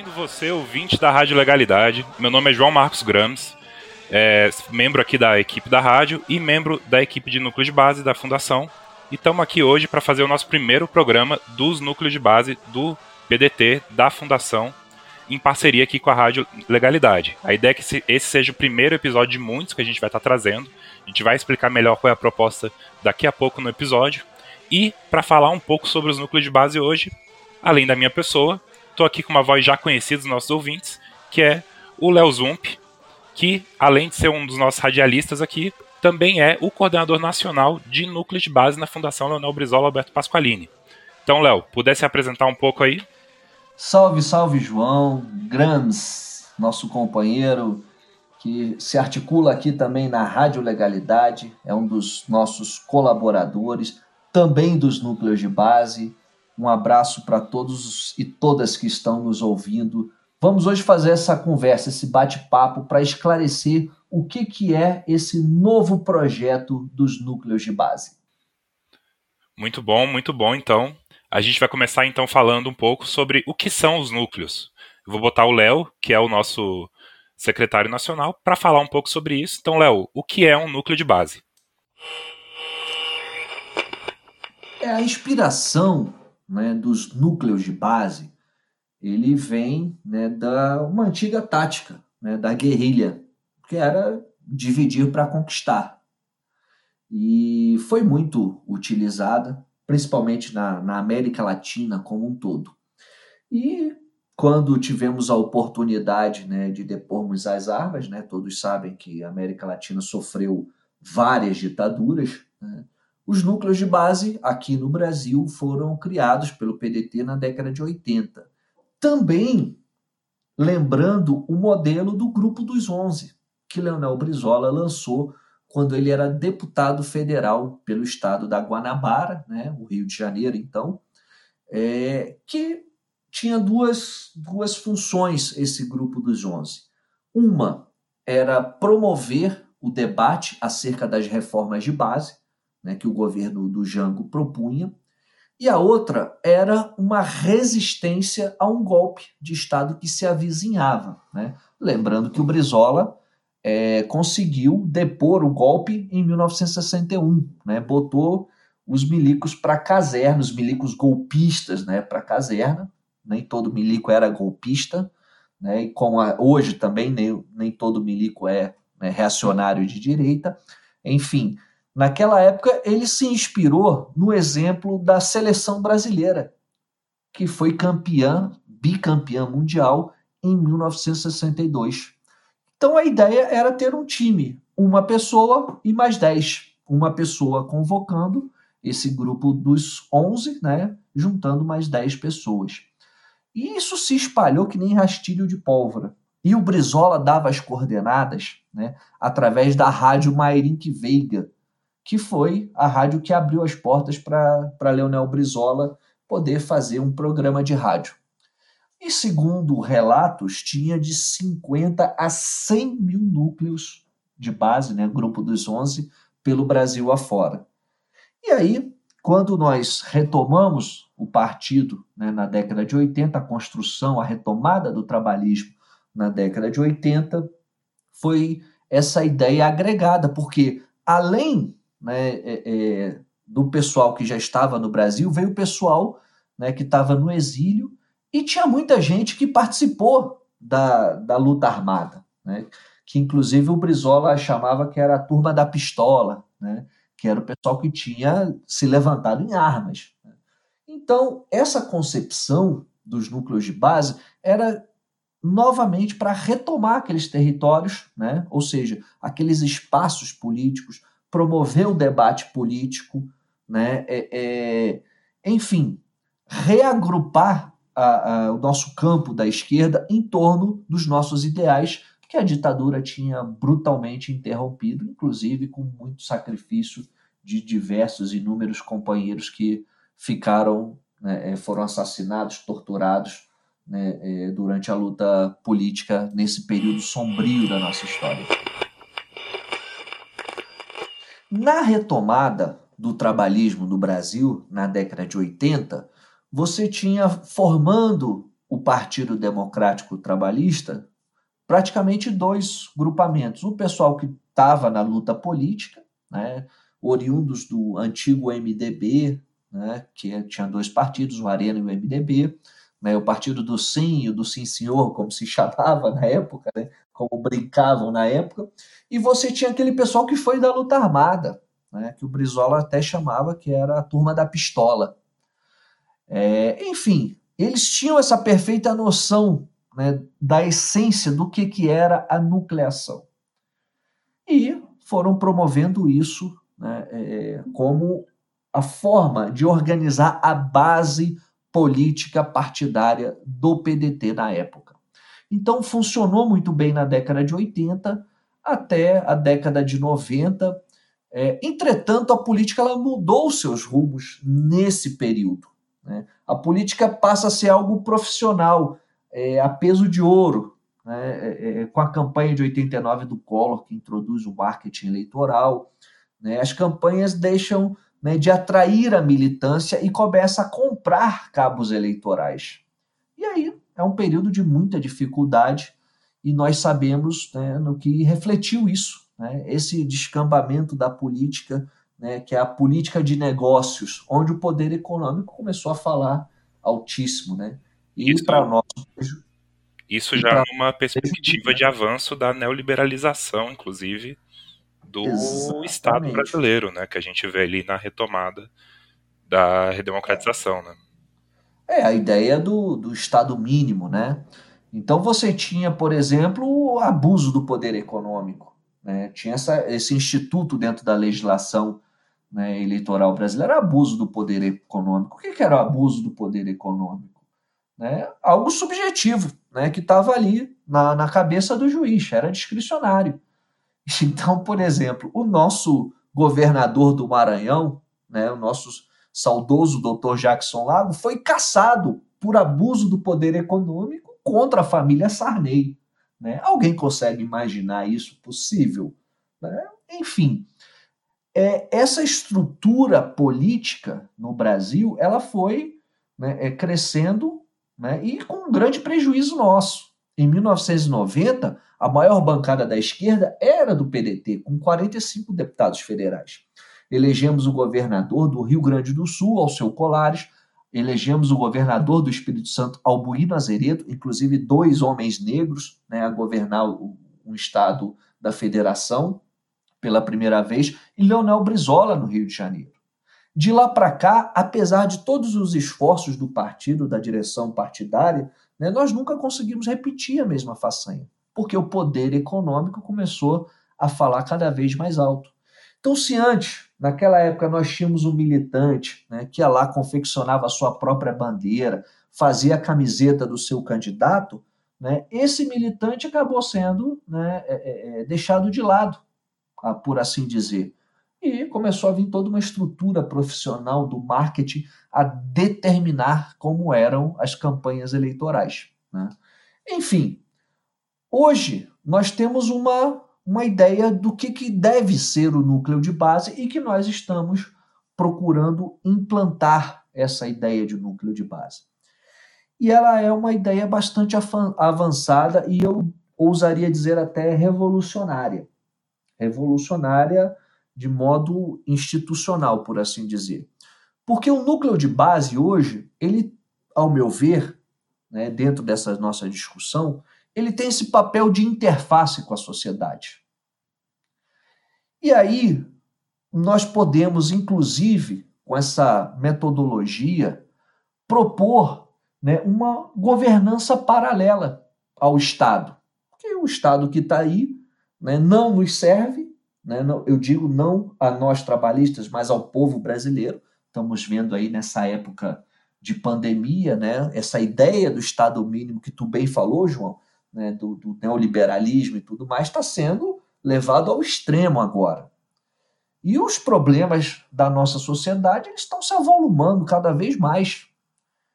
Bem-vindo você, ouvinte da Rádio Legalidade. Meu nome é João Marcos Grams, é, membro aqui da equipe da rádio e membro da equipe de núcleo de base da Fundação. E estamos aqui hoje para fazer o nosso primeiro programa dos núcleos de base do PDT da Fundação, em parceria aqui com a Rádio Legalidade. A ideia é que esse seja o primeiro episódio de muitos que a gente vai estar tá trazendo. A gente vai explicar melhor qual é a proposta daqui a pouco no episódio. E para falar um pouco sobre os núcleos de base hoje, além da minha pessoa, estou aqui com uma voz já conhecida dos nossos ouvintes, que é o Léo Zump, que além de ser um dos nossos radialistas aqui, também é o coordenador nacional de núcleos de base na Fundação Leonel Brizola Alberto Pasqualini. Então, Léo, pudesse apresentar um pouco aí? Salve, salve, João, Grams, nosso companheiro que se articula aqui também na Rádio Legalidade, é um dos nossos colaboradores, também dos núcleos de base. Um abraço para todos e todas que estão nos ouvindo. Vamos hoje fazer essa conversa, esse bate-papo para esclarecer o que, que é esse novo projeto dos núcleos de base. Muito bom, muito bom. Então, a gente vai começar então falando um pouco sobre o que são os núcleos. Eu vou botar o Léo, que é o nosso secretário nacional, para falar um pouco sobre isso. Então, Léo, o que é um núcleo de base? É a inspiração né, dos núcleos de base, ele vem né, da uma antiga tática né, da guerrilha, que era dividir para conquistar. E foi muito utilizada, principalmente na, na América Latina como um todo. E quando tivemos a oportunidade né, de depormos as armas, né, todos sabem que a América Latina sofreu várias ditaduras, né, os núcleos de base aqui no Brasil foram criados pelo PDT na década de 80. Também lembrando o modelo do Grupo dos Onze, que Leonel Brizola lançou quando ele era deputado federal pelo estado da Guanabara, né, o Rio de Janeiro, então, é, que tinha duas, duas funções esse Grupo dos Onze. Uma era promover o debate acerca das reformas de base, né, que o governo do Jango propunha, e a outra era uma resistência a um golpe de Estado que se avizinhava. Né? Lembrando que o Brizola é, conseguiu depor o golpe em 1961, né? botou os milicos para caserna, os milicos golpistas né, para caserna, nem todo milico era golpista, né? e como a, hoje também nem, nem todo milico é né, reacionário de direita, enfim, Naquela época, ele se inspirou no exemplo da seleção brasileira, que foi campeã, bicampeã mundial em 1962. Então a ideia era ter um time, uma pessoa e mais dez. Uma pessoa convocando esse grupo dos 11, né, juntando mais 10 pessoas. E isso se espalhou que nem rastilho de pólvora. E o Brizola dava as coordenadas né, através da rádio Mairink Veiga, que foi a rádio que abriu as portas para Leonel Brizola poder fazer um programa de rádio. E segundo relatos, tinha de 50 a 100 mil núcleos de base, né, grupo dos 11, pelo Brasil afora. E aí, quando nós retomamos o partido né, na década de 80, a construção, a retomada do trabalhismo na década de 80, foi essa ideia agregada, porque além né, é, é, do pessoal que já estava no Brasil, veio o pessoal né, que estava no exílio e tinha muita gente que participou da, da luta armada, né, que inclusive o Brizola chamava que era a turma da pistola, né, que era o pessoal que tinha se levantado em armas. Né. Então, essa concepção dos núcleos de base era novamente para retomar aqueles territórios, né? ou seja, aqueles espaços políticos promover o debate político, né? É, é, enfim, reagrupar a, a, o nosso campo da esquerda em torno dos nossos ideais que a ditadura tinha brutalmente interrompido, inclusive com muito sacrifício de diversos inúmeros companheiros que ficaram, né, é, foram assassinados, torturados né, é, durante a luta política nesse período sombrio da nossa história. Na retomada do trabalhismo no Brasil, na década de 80, você tinha formando o Partido Democrático Trabalhista praticamente dois grupamentos. O pessoal que estava na luta política, né, oriundos do antigo MDB, né, que tinha dois partidos, o Arena e o MDB, né, o partido do sim e do sim senhor, como se chamava na época, né, como brincavam na época, e você tinha aquele pessoal que foi da luta armada, né, que o Brizola até chamava que era a turma da pistola. É, enfim, eles tinham essa perfeita noção né, da essência do que, que era a nucleação. E foram promovendo isso né, é, como a forma de organizar a base política partidária do PDT na época. Então funcionou muito bem na década de 80 até a década de 90. É, entretanto, a política ela mudou seus rumos nesse período. Né? A política passa a ser algo profissional, é, a peso de ouro, né? É, é, com a campanha de 89 do Collor, que introduz o marketing eleitoral. Né? As campanhas deixam né, de atrair a militância e começa a comprar cabos eleitorais. E aí é um período de muita dificuldade e nós sabemos né, no que refletiu isso, né, esse descambamento da política, né, que é a política de negócios, onde o poder econômico começou a falar altíssimo, né? E para nós isso já é uma perspectiva de avanço da neoliberalização, inclusive, do Exatamente. Estado brasileiro, né? Que a gente vê ali na retomada da redemocratização, né? É, a ideia do, do Estado mínimo, né? Então você tinha, por exemplo, o abuso do poder econômico. Né? Tinha essa, esse instituto dentro da legislação né, eleitoral brasileira, abuso do poder econômico. O que, que era o abuso do poder econômico? Né? Algo subjetivo, né, que estava ali na, na cabeça do juiz, era discricionário. Então, por exemplo, o nosso governador do Maranhão, né, o nosso saudoso doutor Jackson Lago, foi caçado por abuso do poder econômico contra a família Sarney. Né? Alguém consegue imaginar isso possível? Né? Enfim, é, essa estrutura política no Brasil ela foi né, é, crescendo né, e com um grande prejuízo nosso. Em 1990, a maior bancada da esquerda era do PDT, com 45 deputados federais. Elegemos o governador do Rio Grande do Sul, Alceu Colares, elegemos o governador do Espírito Santo, Albuíno Azeredo, inclusive dois homens negros né, a governar um estado da federação pela primeira vez, e Leonel Brizola no Rio de Janeiro. De lá para cá, apesar de todos os esforços do partido, da direção partidária, né, nós nunca conseguimos repetir a mesma façanha porque o poder econômico começou a falar cada vez mais alto. Então, se antes, naquela época, nós tínhamos um militante né, que ia lá, confeccionava a sua própria bandeira, fazia a camiseta do seu candidato, né, esse militante acabou sendo né, é, é, é deixado de lado, por assim dizer. E começou a vir toda uma estrutura profissional do marketing a determinar como eram as campanhas eleitorais. Né? Enfim, Hoje, nós temos uma, uma ideia do que, que deve ser o núcleo de base e que nós estamos procurando implantar essa ideia de núcleo de base. E ela é uma ideia bastante avançada e eu ousaria dizer até revolucionária. Revolucionária de modo institucional, por assim dizer. Porque o núcleo de base hoje, ele, ao meu ver, né, dentro dessa nossa discussão, ele tem esse papel de interface com a sociedade. E aí, nós podemos, inclusive, com essa metodologia, propor né, uma governança paralela ao Estado. Porque o Estado que está aí né, não nos serve, né, não, eu digo não a nós trabalhistas, mas ao povo brasileiro. Estamos vendo aí nessa época de pandemia, né, essa ideia do Estado mínimo que tu bem falou, João, né, do, do neoliberalismo e tudo mais, está sendo levado ao extremo agora. E os problemas da nossa sociedade eles estão se avolumando cada vez mais,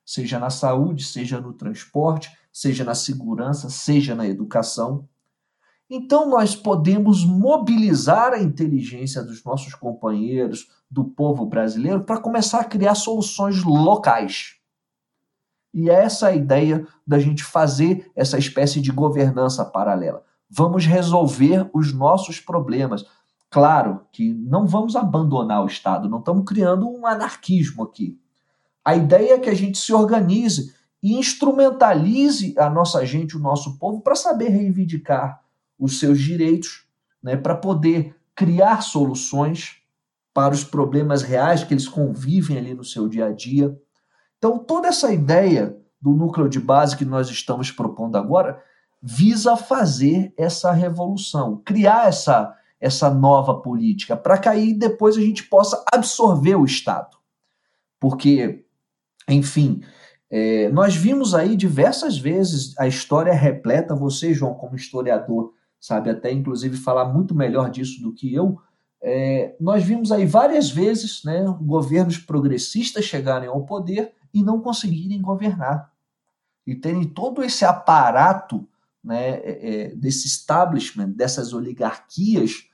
seja na saúde, seja no transporte, seja na segurança, seja na educação. Então, nós podemos mobilizar a inteligência dos nossos companheiros, do povo brasileiro, para começar a criar soluções locais. E é essa a ideia da gente fazer essa espécie de governança paralela. Vamos resolver os nossos problemas. Claro que não vamos abandonar o Estado, não estamos criando um anarquismo aqui. A ideia é que a gente se organize e instrumentalize a nossa gente, o nosso povo, para saber reivindicar os seus direitos, né, para poder criar soluções para os problemas reais que eles convivem ali no seu dia a dia. Então, toda essa ideia do núcleo de base que nós estamos propondo agora visa fazer essa revolução, criar essa, essa nova política, para que aí depois a gente possa absorver o Estado. Porque, enfim, é, nós vimos aí diversas vezes a história repleta, você, João, como historiador, sabe até inclusive falar muito melhor disso do que eu. É, nós vimos aí várias vezes né, governos progressistas chegarem ao poder e não conseguirem governar. E terem todo esse aparato né, é, é, desse establishment, dessas oligarquias,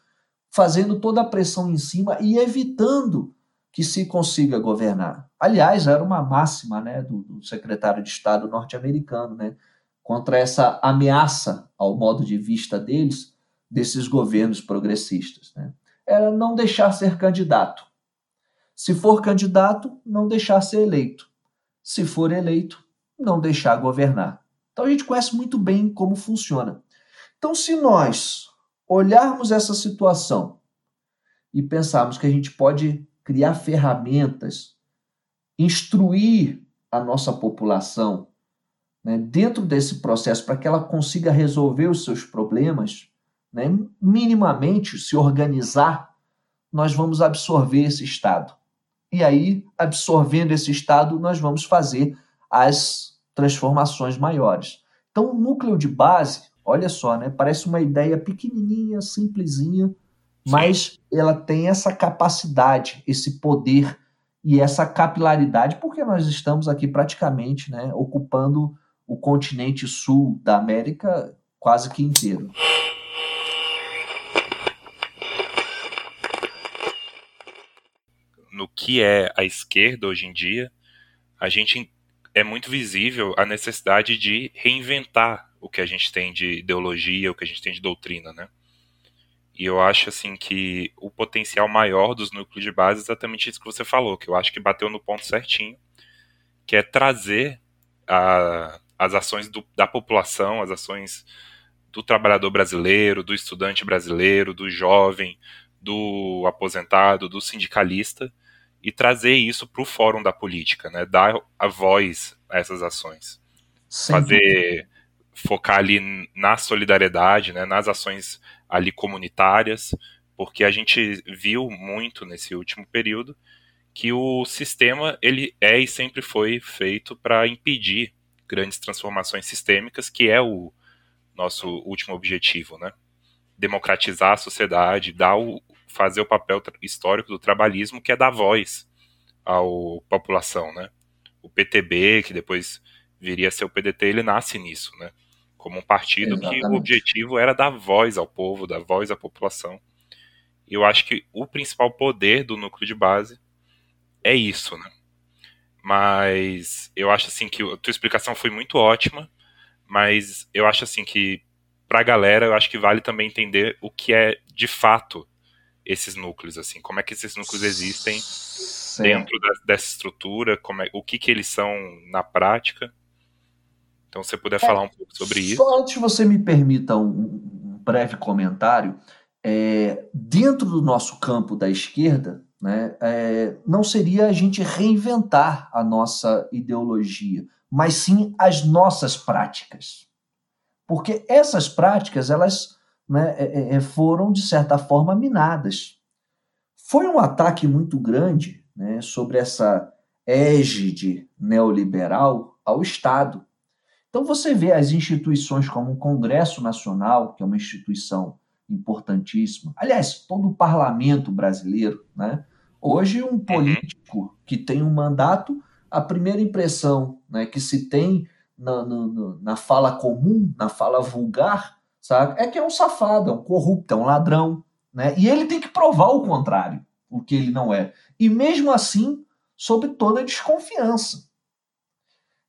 fazendo toda a pressão em cima e evitando que se consiga governar. Aliás, era uma máxima né, do, do secretário de Estado norte-americano, né, contra essa ameaça ao modo de vista deles, desses governos progressistas. Né. Era não deixar ser candidato. Se for candidato, não deixar ser eleito. Se for eleito, não deixar governar. Então a gente conhece muito bem como funciona. Então, se nós olharmos essa situação e pensarmos que a gente pode criar ferramentas, instruir a nossa população né, dentro desse processo para que ela consiga resolver os seus problemas, né, minimamente se organizar, nós vamos absorver esse estado. E aí, absorvendo esse estado, nós vamos fazer as transformações maiores. Então, o núcleo de base, olha só, né, parece uma ideia pequenininha, simplesinha, mas ela tem essa capacidade, esse poder e essa capilaridade, porque nós estamos aqui praticamente né, ocupando o continente sul da América quase que inteiro. No que é a esquerda hoje em dia, a gente é muito visível a necessidade de reinventar o que a gente tem de ideologia, o que a gente tem de doutrina, né? E eu acho assim que o potencial maior dos núcleos de base é exatamente isso que você falou, que eu acho que bateu no ponto certinho, que é trazer a, as ações do, da população, as ações do trabalhador brasileiro, do estudante brasileiro, do jovem, do aposentado, do sindicalista, e trazer isso para o fórum da política, né? dar a voz a essas ações. Fazer focar ali na solidariedade, né? nas ações ali comunitárias, porque a gente viu muito nesse último período que o sistema ele é e sempre foi feito para impedir grandes transformações sistêmicas, que é o nosso último objetivo, né? Democratizar a sociedade, dar o, fazer o papel histórico do trabalhismo, que é dar voz à população, né? O PTB, que depois viria a ser o PDT, ele nasce nisso, né? como um partido Exatamente. que o objetivo era dar voz ao povo, dar voz à população. E eu acho que o principal poder do núcleo de base é isso, né? Mas eu acho assim que a tua explicação foi muito ótima, mas eu acho assim que pra galera eu acho que vale também entender o que é de fato esses núcleos, assim, como é que esses núcleos existem Sim. dentro da, dessa estrutura, como é, o que que eles são na prática então, se você puder é, falar um pouco sobre isso. Só antes você me permita um, um breve comentário. É, dentro do nosso campo da esquerda, né, é, não seria a gente reinventar a nossa ideologia, mas sim as nossas práticas. Porque essas práticas, elas né, é, é, é foram, de certa forma, minadas. Foi um ataque muito grande né, sobre essa égide neoliberal ao Estado. Então você vê as instituições como o Congresso Nacional, que é uma instituição importantíssima. Aliás, todo o parlamento brasileiro, né? Hoje um uhum. político que tem um mandato, a primeira impressão né, que se tem na, na, na fala comum, na fala vulgar, é que é um safado, é um corrupto, é um ladrão, né? E ele tem que provar o contrário, o que ele não é. E mesmo assim, sob toda desconfiança.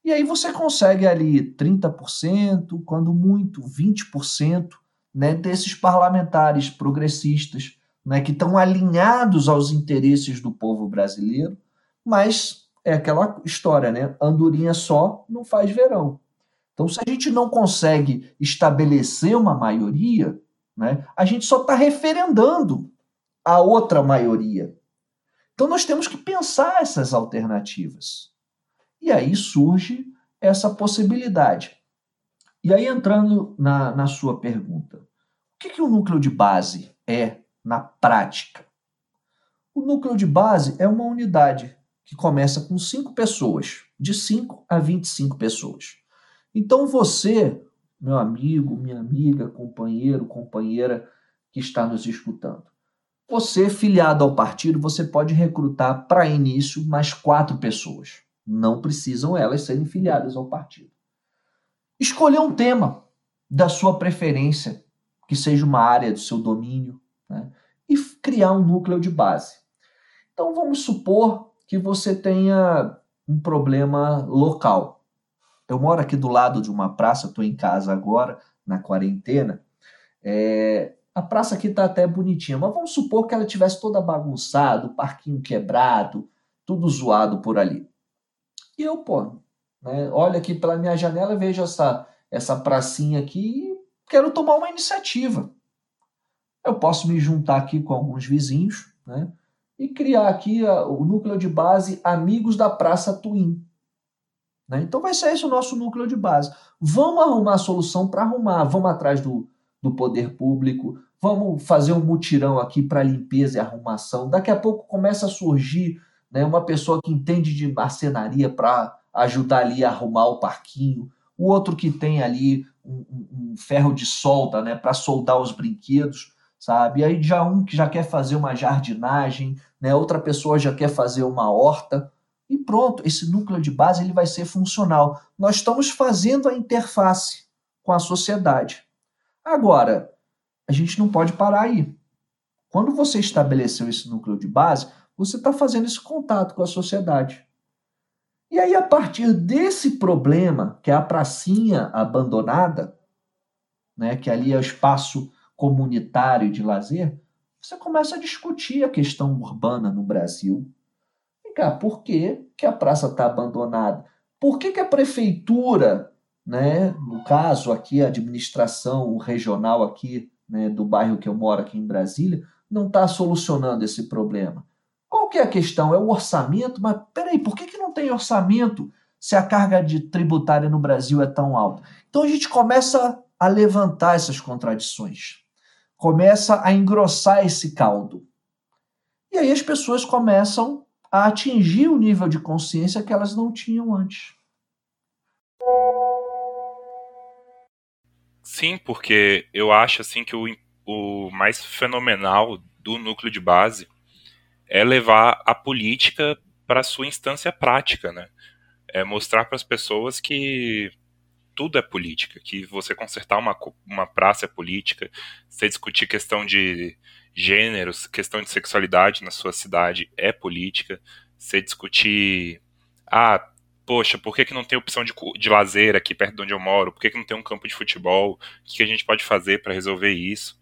E aí você consegue ali 30%, quando muito 20%, né, desses parlamentares progressistas, né, que estão alinhados aos interesses do povo brasileiro, mas é aquela história, né? Andorinha só não faz verão. Então, se a gente não consegue estabelecer uma maioria, né, a gente só está referendando a outra maioria. Então, nós temos que pensar essas alternativas. E aí surge essa possibilidade. E aí, entrando na, na sua pergunta, o que, que o núcleo de base é na prática? O núcleo de base é uma unidade que começa com cinco pessoas, de 5 a 25 pessoas. Então você, meu amigo, minha amiga, companheiro, companheira que está nos escutando, você, filiado ao partido, você pode recrutar para início mais quatro pessoas. Não precisam elas serem filiadas ao partido. Escolher um tema da sua preferência, que seja uma área do seu domínio, né? e criar um núcleo de base. Então vamos supor que você tenha um problema local. Eu moro aqui do lado de uma praça, estou em casa agora, na quarentena. É, a praça aqui está até bonitinha, mas vamos supor que ela tivesse toda bagunçada, o parquinho quebrado, tudo zoado por ali. E eu, pô, né, olho aqui pela minha janela, vejo essa, essa pracinha aqui e quero tomar uma iniciativa. Eu posso me juntar aqui com alguns vizinhos, né? e criar aqui a, o núcleo de base Amigos da Praça Twin. Né? Então vai ser esse o nosso núcleo de base. Vamos arrumar a solução para arrumar, vamos atrás do, do poder público, vamos fazer um mutirão aqui para limpeza e arrumação. Daqui a pouco começa a surgir né, uma pessoa que entende de marcenaria para ajudar ali a arrumar o parquinho, o outro que tem ali um, um, ferro de solda né, para soldar os brinquedos sabe? Aí já um que já quer fazer uma jardinagem, né? Outra pessoa já quer fazer uma horta e pronto, esse núcleo de base ele vai ser funcional. Nós estamos fazendo a interface com a sociedade. Agora, a gente não pode parar aí. Quando você estabeleceu esse núcleo de base, você está fazendo esse contato com a sociedade. E aí, a partir desse problema, que é a pracinha abandonada, né, que ali é o espaço comunitário de lazer, você começa a discutir a questão urbana no Brasil. Por que, que a praça está abandonada? Por que, que a prefeitura, né, no caso aqui a administração regional aqui né, do bairro que eu moro aqui em Brasília, não está solucionando esse problema? Qual que é a questão? É o orçamento? Mas peraí, por que, que não tem orçamento se a carga de tributária no Brasil é tão alta? Então a gente começa a levantar essas contradições começa a engrossar esse caldo. E aí as pessoas começam a atingir o nível de consciência que elas não tinham antes. Sim, porque eu acho assim que o, o mais fenomenal do núcleo de base é levar a política para sua instância prática, né? É mostrar para as pessoas que tudo é política, que você consertar uma, uma praça é política, você discutir questão de gêneros, questão de sexualidade na sua cidade é política, você discutir, ah, poxa, por que, que não tem opção de, de lazer aqui perto de onde eu moro? Por que, que não tem um campo de futebol? O que, que a gente pode fazer para resolver isso?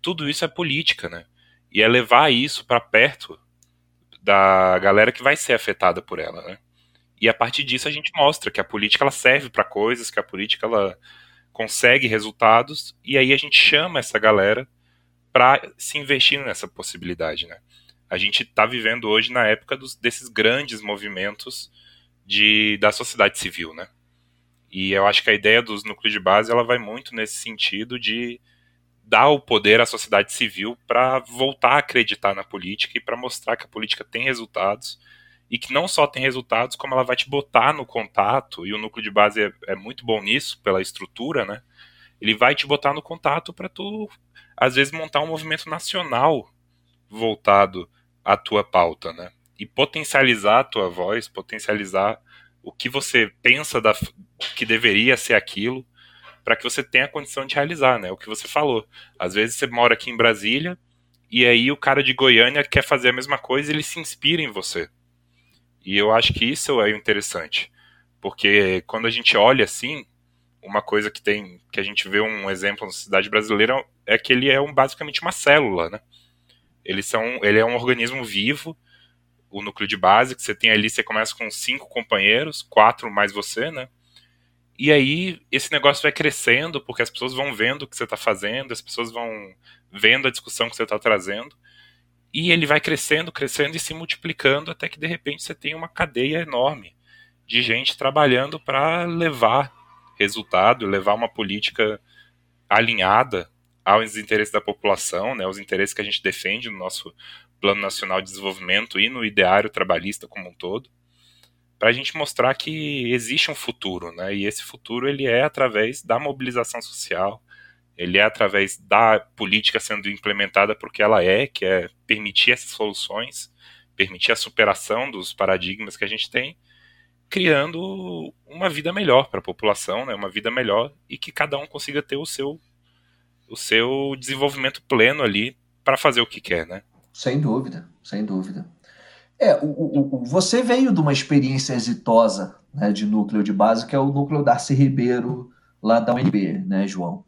Tudo isso é política, né? E é levar isso para perto da galera que vai ser afetada por ela, né? E a partir disso a gente mostra que a política ela serve para coisas, que a política ela consegue resultados, e aí a gente chama essa galera para se investir nessa possibilidade, né? A gente está vivendo hoje na época dos, desses grandes movimentos de, da sociedade civil, né? E eu acho que a ideia dos núcleos de base ela vai muito nesse sentido de dar o poder à sociedade civil para voltar a acreditar na política e para mostrar que a política tem resultados e que não só tem resultados, como ela vai te botar no contato, e o núcleo de base é, é muito bom nisso, pela estrutura, né? Ele vai te botar no contato para tu, às vezes, montar um movimento nacional voltado à tua pauta, né? E potencializar a tua voz, potencializar o que você pensa da, que deveria ser aquilo, para que você tenha a condição de realizar, né? O que você falou. Às vezes você mora aqui em Brasília, e aí o cara de Goiânia quer fazer a mesma coisa e ele se inspira em você. E eu acho que isso é interessante. Porque quando a gente olha assim, uma coisa que tem que a gente vê um exemplo na cidade brasileira é que ele é um, basicamente uma célula, né? Eles são, ele é um organismo vivo, o núcleo de base que você tem ali, você começa com cinco companheiros, quatro mais você, né? E aí esse negócio vai crescendo porque as pessoas vão vendo o que você está fazendo, as pessoas vão vendo a discussão que você está trazendo. E ele vai crescendo, crescendo e se multiplicando até que de repente você tem uma cadeia enorme de gente trabalhando para levar resultado, levar uma política alinhada aos interesses da população, né, aos interesses que a gente defende no nosso Plano Nacional de Desenvolvimento e no ideário trabalhista como um todo, para a gente mostrar que existe um futuro, né, e esse futuro ele é através da mobilização social, ele é através da política sendo implementada porque ela é, que é permitir essas soluções, permitir a superação dos paradigmas que a gente tem, criando uma vida melhor para a população, né, uma vida melhor e que cada um consiga ter o seu o seu desenvolvimento pleno ali para fazer o que quer, né? Sem dúvida, sem dúvida. É, o, o, o, você veio de uma experiência exitosa né, de núcleo de base, que é o núcleo Darcy Ribeiro, lá da UNB, né, João?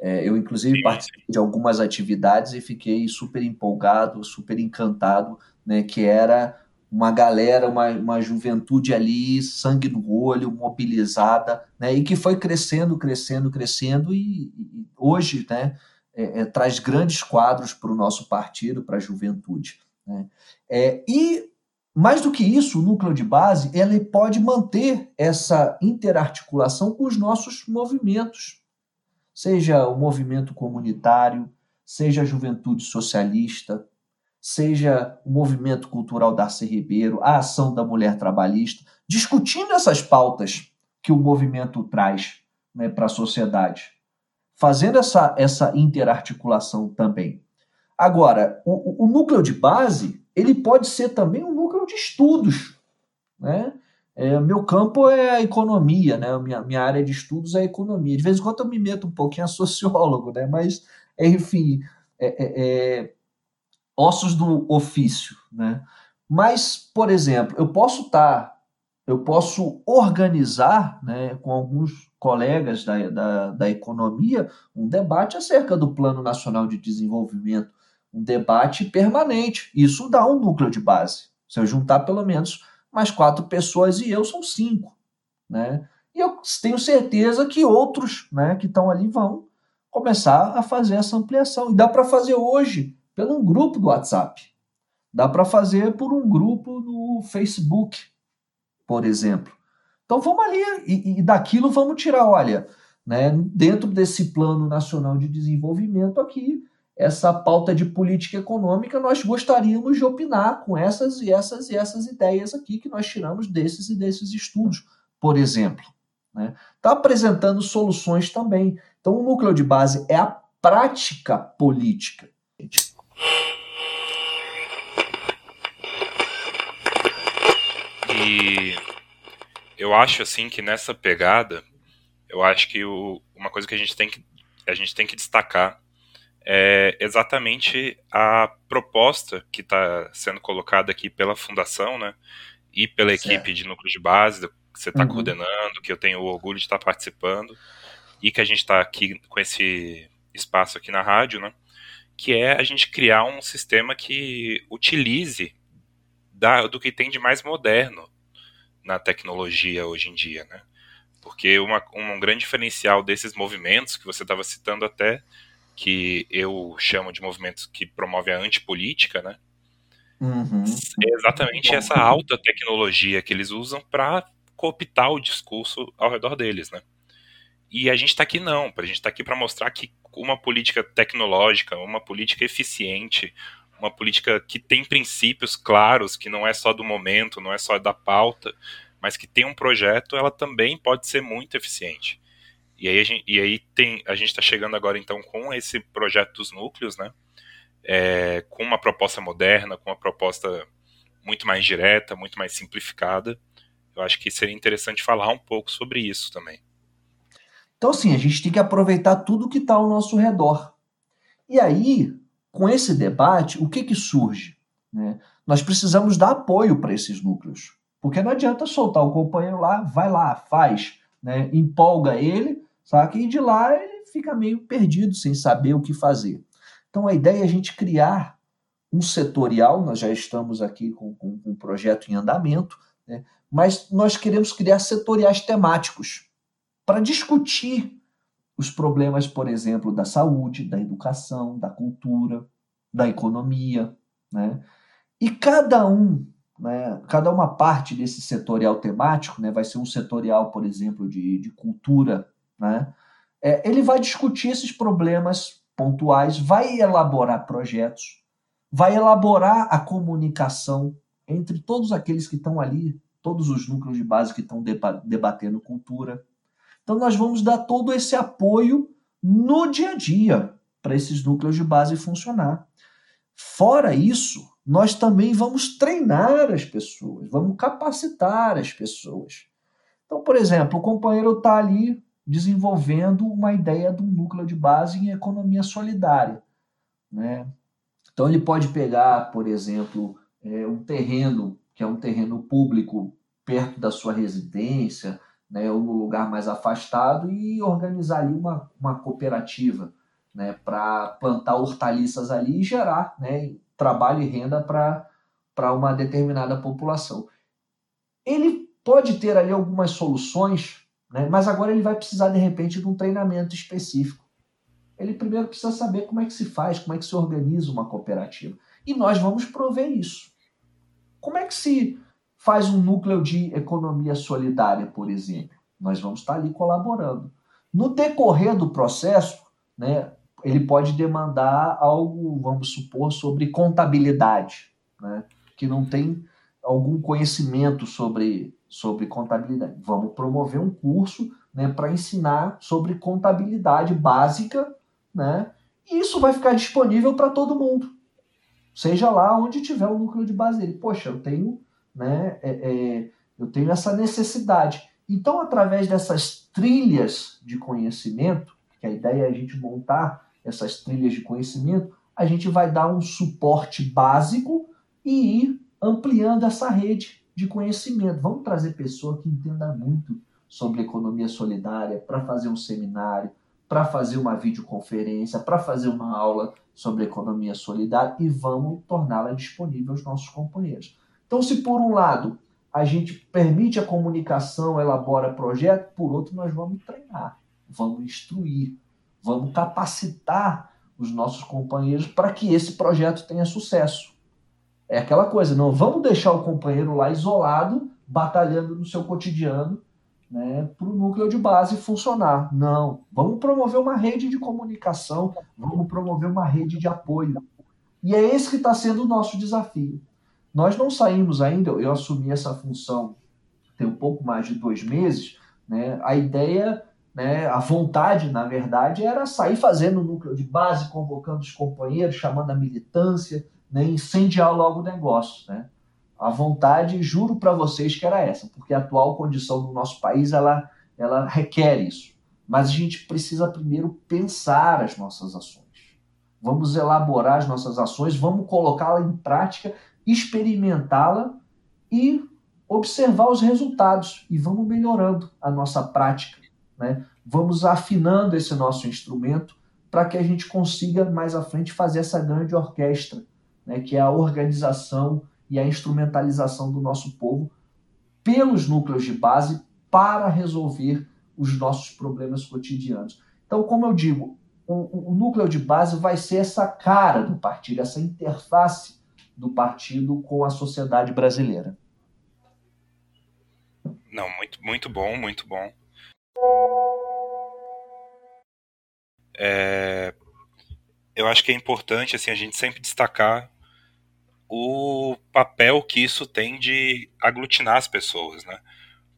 É, eu, inclusive, participei de algumas atividades e fiquei super empolgado, super encantado, né, que era uma galera, uma, uma juventude ali, sangue no olho, mobilizada, né, e que foi crescendo, crescendo, crescendo, e, e hoje né, é, é, traz grandes quadros para o nosso partido, para a juventude. Né. É, e, mais do que isso, o núcleo de base ele pode manter essa interarticulação com os nossos movimentos, seja o movimento comunitário, seja a juventude socialista, seja o movimento cultural Darcy Ribeiro, a ação da mulher trabalhista, discutindo essas pautas que o movimento traz né, para a sociedade, fazendo essa, essa interarticulação também. Agora, o, o, núcleo de base ele pode ser também um núcleo de estudos. Né? É, meu campo é a economia, né? minha, minha área de estudos é a economia. De vez em quando eu me meto um pouquinho a sociólogo, né? mas, enfim, é, é, é ossos do ofício, né? Mas, por exemplo, eu posso estar, tá, eu posso organizar, né, com alguns colegas da, da, da economia, um debate acerca do Plano Nacional de Desenvolvimento, um debate permanente. Isso dá um núcleo de base. Se eu juntar pelo menos mais quatro pessoas e eu são cinco, né? E eu tenho certeza que outros, né, que estão ali vão começar a fazer essa ampliação. E dá para fazer hoje pelo um grupo do WhatsApp. Dá para fazer por um grupo no Facebook, por exemplo. Então vamos ali e, e daquilo vamos tirar, olha, né, dentro desse plano nacional de desenvolvimento aqui, essa pauta de política econômica, nós gostaríamos de opinar com essas e essas e essas ideias aqui que nós tiramos desses e desses estudos, por exemplo. Está né? Tá apresentando soluções também. Então, o núcleo de base é a prática política. E eu acho assim que nessa pegada, eu acho que o, uma coisa que a gente tem que a gente tem que destacar é exatamente a proposta que está sendo colocada aqui pela fundação, né, e pela certo. equipe de núcleo de base que você está uhum. coordenando, que eu tenho o orgulho de estar participando e que a gente está aqui com esse espaço aqui na rádio, né, que é a gente criar um sistema que utilize da, do que tem de mais moderno na tecnologia hoje em dia, né? Porque uma, um grande diferencial desses movimentos que você estava citando até, que eu chamo de movimentos que promovem a antipolítica, né? Uhum. É exatamente essa alta tecnologia que eles usam para cooptar o discurso ao redor deles, né? E a gente está aqui não, a gente está aqui para mostrar que uma política tecnológica, uma política eficiente, uma política que tem princípios claros, que não é só do momento, não é só da pauta, mas que tem um projeto, ela também pode ser muito eficiente. E aí a gente, e aí tem, a gente está chegando agora então com esse projeto dos núcleos, né? É, com uma proposta moderna, com uma proposta muito mais direta, muito mais simplificada. Eu acho que seria interessante falar um pouco sobre isso também. Então, assim, a gente tem que aproveitar tudo que está ao nosso redor. E aí, com esse debate, o que, que surge? Né? Nós precisamos dar apoio para esses núcleos. Porque não adianta soltar o companheiro lá, vai lá, faz, né? empolga ele, sabe? E de lá ele fica meio perdido, sem saber o que fazer. Então a ideia é a gente criar um setorial, nós já estamos aqui com, com, com um projeto em andamento, né? mas nós queremos criar setoriais temáticos para discutir os problemas, por exemplo, da saúde, da educação, da cultura, da economia, né? E cada um, né, cada uma parte desse setorial temático, né, vai ser um setorial, por exemplo, de, de cultura, né? É, ele vai discutir esses problemas pontuais, vai elaborar projetos, vai elaborar a comunicação entre todos aqueles que estão ali, todos os núcleos de base que estão debatendo cultura. Então, nós vamos dar todo esse apoio no dia a dia para esses núcleos de base funcionar. Fora isso, nós também vamos treinar as pessoas, vamos capacitar as pessoas. Então, por exemplo, o companheiro está ali desenvolvendo uma ideia de um núcleo de base em economia solidária. Né? Então, ele pode pegar, por exemplo, é, um terreno que é um terreno público perto da sua residência, né, ou no lugar mais afastado, e organizar ali uma, uma cooperativa né, para plantar hortaliças ali e gerar né, trabalho e renda para uma determinada população. Ele pode ter ali algumas soluções, né, mas agora ele vai precisar, de repente, de um treinamento específico. Ele primeiro precisa saber como é que se faz, como é que se organiza uma cooperativa. E nós vamos prover isso. Como é que se faz um núcleo de economia solidária, por exemplo? Nós vamos estar ali colaborando. No decorrer do processo, né, ele pode demandar algo, vamos supor, sobre contabilidade, né? que não tem algum conhecimento sobre, sobre contabilidade. Vamos promover um curso né, para ensinar sobre contabilidade básica, né? e isso vai ficar disponível para todo mundo. Seja lá onde tiver o núcleo de base dele. Poxa, eu tenho, né, é, é, eu tenho essa necessidade. Então, através dessas trilhas de conhecimento, que a ideia é a gente montar essas trilhas de conhecimento, a gente vai dar um suporte básico e ir ampliando essa rede de conhecimento. Vamos trazer pessoa que entenda muito sobre economia solidária para fazer um seminário, para fazer uma videoconferência, para fazer uma aula sobre economia solidária e vamos torná-la disponível aos nossos companheiros. Então, se por um lado a gente permite a comunicação, elabora projeto, por outro nós vamos treinar, vamos instruir, Vamos capacitar os nossos companheiros para que esse projeto tenha sucesso. É aquela coisa, não vamos deixar o companheiro lá isolado, batalhando no seu cotidiano, né, para o núcleo de base funcionar. Não, vamos promover uma rede de comunicação, vamos promover uma rede de apoio. E é esse que está sendo o nosso desafio. Nós não saímos ainda, eu assumi essa função tem um pouco mais de dois meses, né, a ideia né? A vontade, na verdade, era sair fazendo o núcleo de base, convocando os companheiros, chamando a militância, né? incendiar logo o negócio. Né? A vontade, juro para vocês que era essa, porque a atual condição do nosso país ela, ela requer isso. Mas a gente precisa primeiro pensar as nossas ações. Vamos elaborar as nossas ações, vamos colocá-la em prática, experimentá-la e observar os resultados e vamos melhorando a nossa prática né? Vamos afinando esse nosso instrumento para que a gente consiga mais à frente fazer essa grande orquestra, né? que é a organização e a instrumentalização do nosso povo pelos núcleos de base para resolver os nossos problemas cotidianos. Então, como eu digo, o, o, núcleo de base vai ser essa cara do partido, essa interface do partido com a sociedade brasileira. Não, muito, muito bom, muito bom. É, eu acho que é importante assim a gente sempre destacar o papel que isso tem de aglutinar as pessoas, né?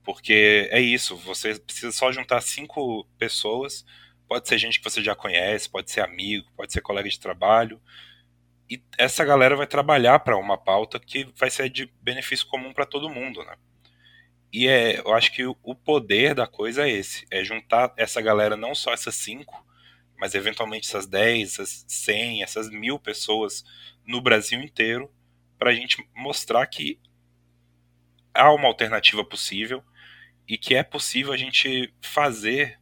Porque é isso, você precisa só juntar cinco pessoas, pode ser gente que você já conhece, pode ser amigo, pode ser colega de trabalho, e essa galera vai trabalhar para uma pauta que vai ser de benefício comum para todo mundo, né? E é, eu acho que o poder da coisa é esse: é juntar essa galera, não só essas cinco, mas eventualmente essas 10, essas 100, essas mil pessoas no Brasil inteiro, para a gente mostrar que há uma alternativa possível e que é possível a gente fazer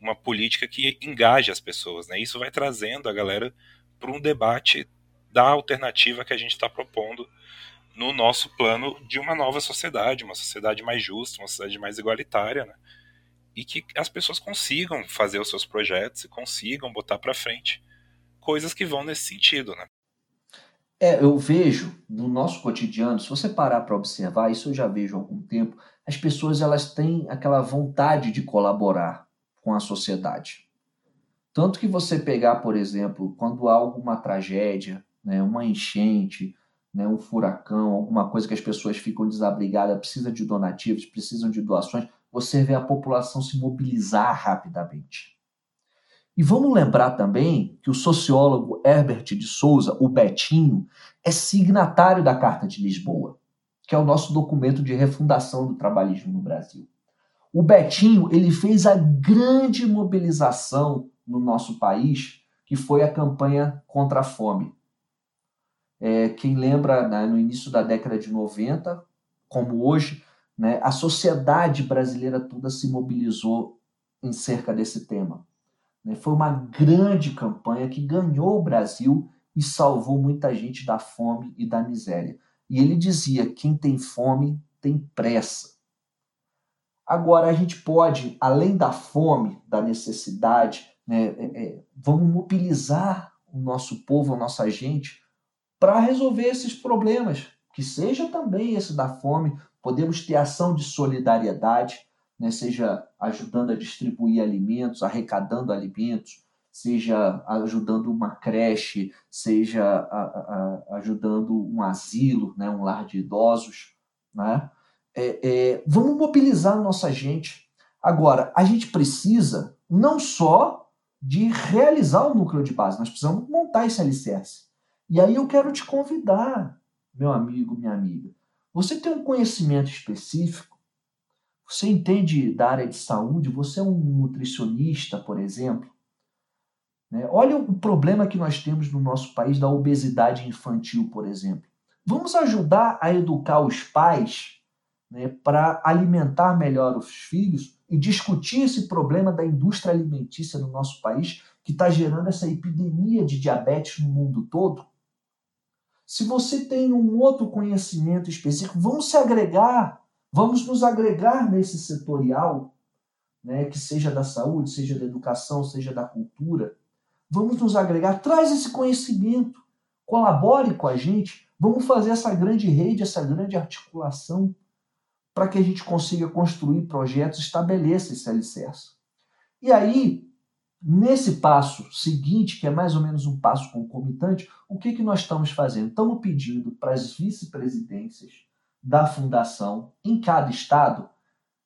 uma política que engaje as pessoas. Né? Isso vai trazendo a galera para um debate da alternativa que a gente está propondo no nosso plano de uma nova sociedade, uma sociedade mais justa, uma sociedade mais igualitária, né? e que as pessoas consigam fazer os seus projetos e consigam botar para frente coisas que vão nesse sentido, né? É, eu vejo no nosso cotidiano, se você parar para observar, isso eu já vejo há algum tempo, as pessoas elas têm aquela vontade de colaborar com a sociedade. Tanto que você pegar, por exemplo, quando há alguma tragédia, né, uma enchente, né, um furacão, alguma coisa que as pessoas ficam desabrigadas, precisam de donativos, precisam de doações, você vê a população se mobilizar rapidamente. E vamos lembrar também que o sociólogo Herbert de Souza, o Betinho, é signatário da Carta de Lisboa, que é o nosso documento de refundação do trabalhismo no Brasil. O Betinho ele fez a grande mobilização no nosso país, que foi a campanha contra a fome. É, quem lembra, né, no início da década de 90, como hoje, né, a sociedade brasileira toda se mobilizou em cerca desse tema. Né? Foi uma grande campanha que ganhou o Brasil e salvou muita gente da fome e da miséria. E ele dizia: quem tem fome tem pressa. Agora, a gente pode, além da fome, da necessidade, né, é, é, vamos mobilizar o nosso povo, a nossa gente, para resolver esses problemas, que seja também esse da fome. Podemos ter ação de solidariedade, né, seja ajudando a distribuir alimentos, arrecadando alimentos, seja ajudando uma creche, seja a, a, ajudando um asilo, né, um lar de idosos. Né? É, é, vamos mobilizar nossa gente. Agora, a gente precisa não só de realizar o núcleo de base, nós precisamos montar esse alicerce. E aí eu quero te convidar, meu amigo, minha amiga. Você tem um conhecimento específico você entende da área de saúde? Você é um nutricionista, por exemplo? Né? Olha o problema que nós temos no nosso país da obesidade infantil, por exemplo. Vamos ajudar a educar os pais né, para alimentar melhor os filhos e discutir esse problema da indústria alimentícia no nosso país, que está gerando essa epidemia de diabetes no mundo todo? Se você tem um outro conhecimento específico, vamos se agregar Vamos nos agregar nesse setorial, né, que seja da saúde, seja da educação, seja da cultura. Vamos nos agregar, traz esse conhecimento, colabore com a gente, vamos fazer essa grande rede, essa grande articulação para que a gente consiga construir projetos, estabeleça esse alicerce. E aí, nesse passo seguinte, que é mais ou menos um passo concomitante, o que, que nós estamos fazendo? Estamos pedindo para as vice-presidências da fundação em cada estado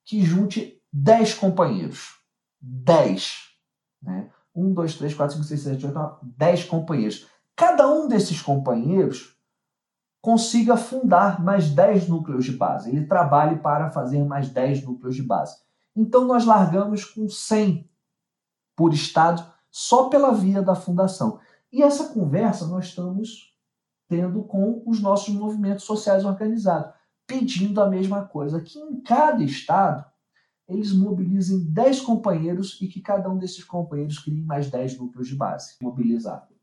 que junte 10 companheiros. 10. Né? 1, 2, 3, 4, 5, 6, 7, 8, 9, 10 companheiros. Cada um desses companheiros consiga fundar mais 10 núcleos de base. Ele trabalhe para fazer mais 10 núcleos de base. Então nós largamos com 100 por estado só pela via da fundação. E essa conversa nós estamos tendo com os nossos movimentos sociais organizados pedindo a mesma coisa, que em cada estado eles mobilizem 10 companheiros e que cada um desses companheiros crie mais 10 núcleos de base mobilizados.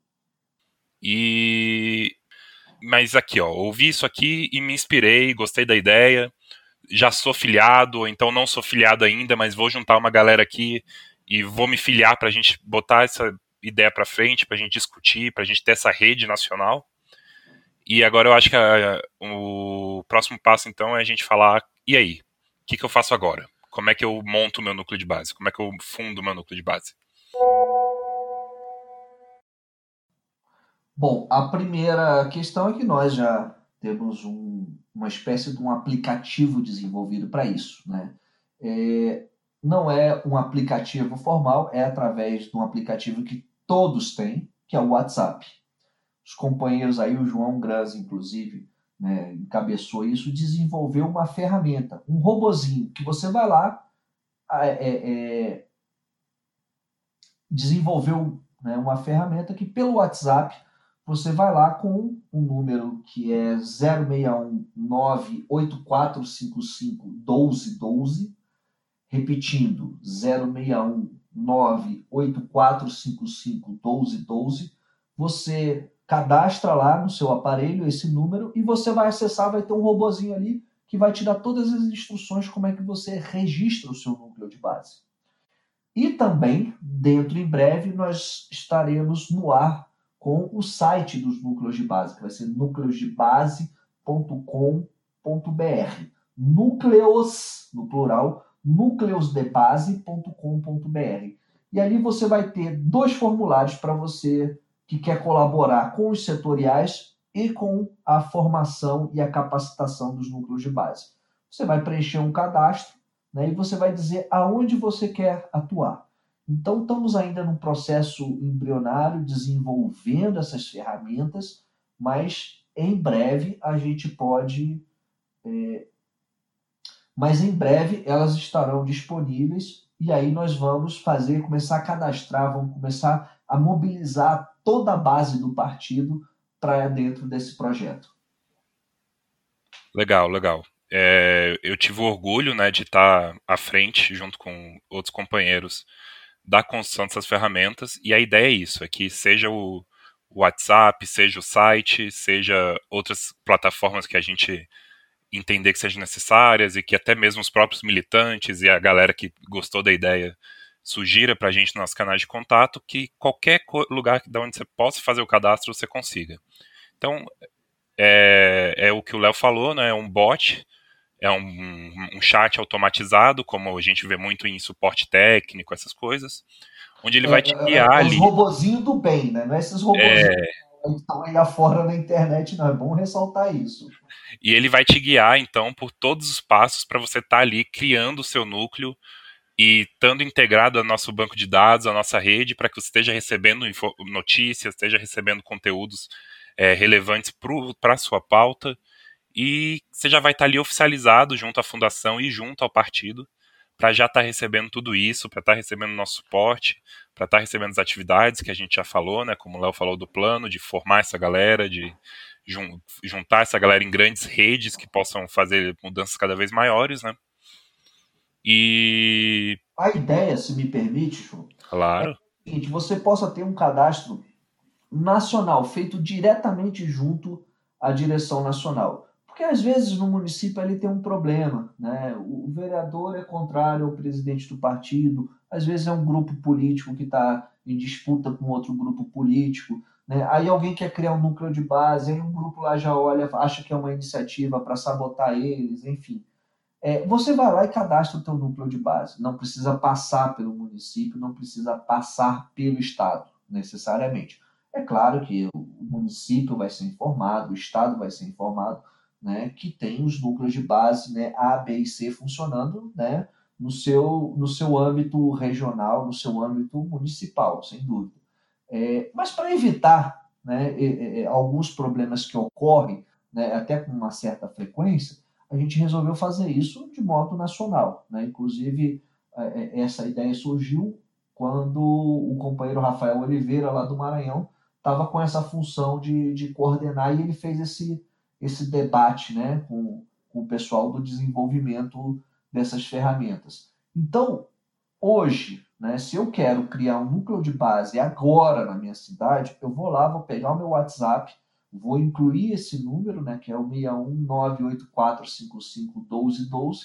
E mas aqui, ó, ouvi isso aqui e me inspirei, gostei da ideia. Já sou filiado, ou então não sou filiado ainda, mas vou juntar uma galera aqui e vou me filiar para a gente botar essa ideia para frente, para a gente discutir, para a gente ter essa rede nacional. E agora eu acho que a, o próximo passo, então, é a gente falar: e aí? O que, que eu faço agora? Como é que eu monto o meu núcleo de base? Como é que eu fundo o meu núcleo de base? Bom, a primeira questão é que nós já temos um, uma espécie de um aplicativo desenvolvido para isso. Né? É, não é um aplicativo formal, é através de um aplicativo que todos têm, que é o WhatsApp. Os companheiros aí, o João Graz, inclusive, né, encabeçou isso, desenvolveu uma ferramenta, um robozinho, que você vai lá, é, é, desenvolveu né, uma ferramenta que pelo WhatsApp você vai lá com um número que é 061-98455-1212, repetindo 061-98455-1212, você cadastra lá no seu aparelho esse número e você vai acessar, vai ter um robozinho ali que vai te dar todas as instruções como é que você registra o seu núcleo de base. E também, dentro em breve, nós estaremos no ar com o site dos núcleos de base, que vai ser núcleosdebase.com.br. Núcleos, no plural, núcleosdebase.com.br. E ali você vai ter dois formulários para você que quer colaborar com os setoriais e com a formação e a capacitação dos núcleos de base. Você vai preencher um cadastro né, e você vai dizer aonde você quer atuar. Então, estamos ainda num processo embrionário, desenvolvendo essas ferramentas, mas em breve a gente pode. É, mas em breve elas estarão disponíveis e aí nós vamos fazer, começar a cadastrar, vamos começar a mobilizar toda a base do partido para dentro desse projeto. Legal, legal. É, eu tive o orgulho né, de estar à frente, junto com outros companheiros, da construção dessas ferramentas, e a ideia é isso, é que seja o WhatsApp, seja o site, seja outras plataformas que a gente entender que sejam necessárias e que até mesmo os próprios militantes e a galera que gostou da ideia sugira para a gente nos nossos canais de contato que qualquer lugar da onde você possa fazer o cadastro você consiga. Então, é, é o que o Léo falou, né? É um bot, é um, um, chat automatizado, como a gente vê muito em suporte técnico, essas coisas, onde ele é, vai te é, guiar é, é, ali. Os robozinhos do bem, né? Não é esses robozinhos é... que estão aí afora na internet, não. É bom ressaltar isso. E ele vai te guiar, então, por todos os passos para você estar tá ali criando o seu núcleo e estando integrado ao nosso banco de dados, à nossa rede, para que você esteja recebendo notícias, esteja recebendo conteúdos é, relevantes para a sua pauta, e você já vai estar tá ali oficializado junto à fundação e junto ao partido, para já estar tá recebendo tudo isso, para estar tá recebendo nosso suporte, para estar recebendo as atividades que a gente já falou, né, como o Léo falou do plano, de formar essa galera, de juntar essa galera em grandes redes que possam fazer mudanças cada vez maiores, né? E. A ideia, se me permite, Chu, claro. é o seguinte: você possa ter um cadastro nacional feito diretamente junto à direção nacional. Porque às vezes no município ele tem um problema, né? O vereador é contrário ao presidente do partido, às vezes é um grupo político que está em disputa com outro grupo político, né? Aí alguém quer criar um núcleo de base, aí um grupo lá já olha, acha que é uma iniciativa para sabotar eles, enfim. É, você vai lá e cadastra o teu núcleo de base. Não precisa passar pelo município, não precisa passar pelo Estado, necessariamente. É claro que o município vai ser informado, o Estado vai ser informado, né, que tem os núcleos de base né, A, B e C funcionando né, no, seu, no seu âmbito regional, no seu âmbito municipal, sem dúvida. É, mas para evitar né, alguns problemas que ocorrem, né, até com uma certa frequência, a gente resolveu fazer isso de modo nacional. Né? Inclusive, é, é, essa ideia surgiu quando o companheiro Rafael Oliveira, lá do Maranhão, estava com essa função de, de coordenar e ele fez esse, esse debate né, com, com o pessoal do desenvolvimento dessas ferramentas. Então, hoje, né, se eu quero criar um núcleo de base agora na minha cidade, eu vou lá, vou pegar o meu WhatsApp, Vou incluir esse número, né, que é o 61984551212,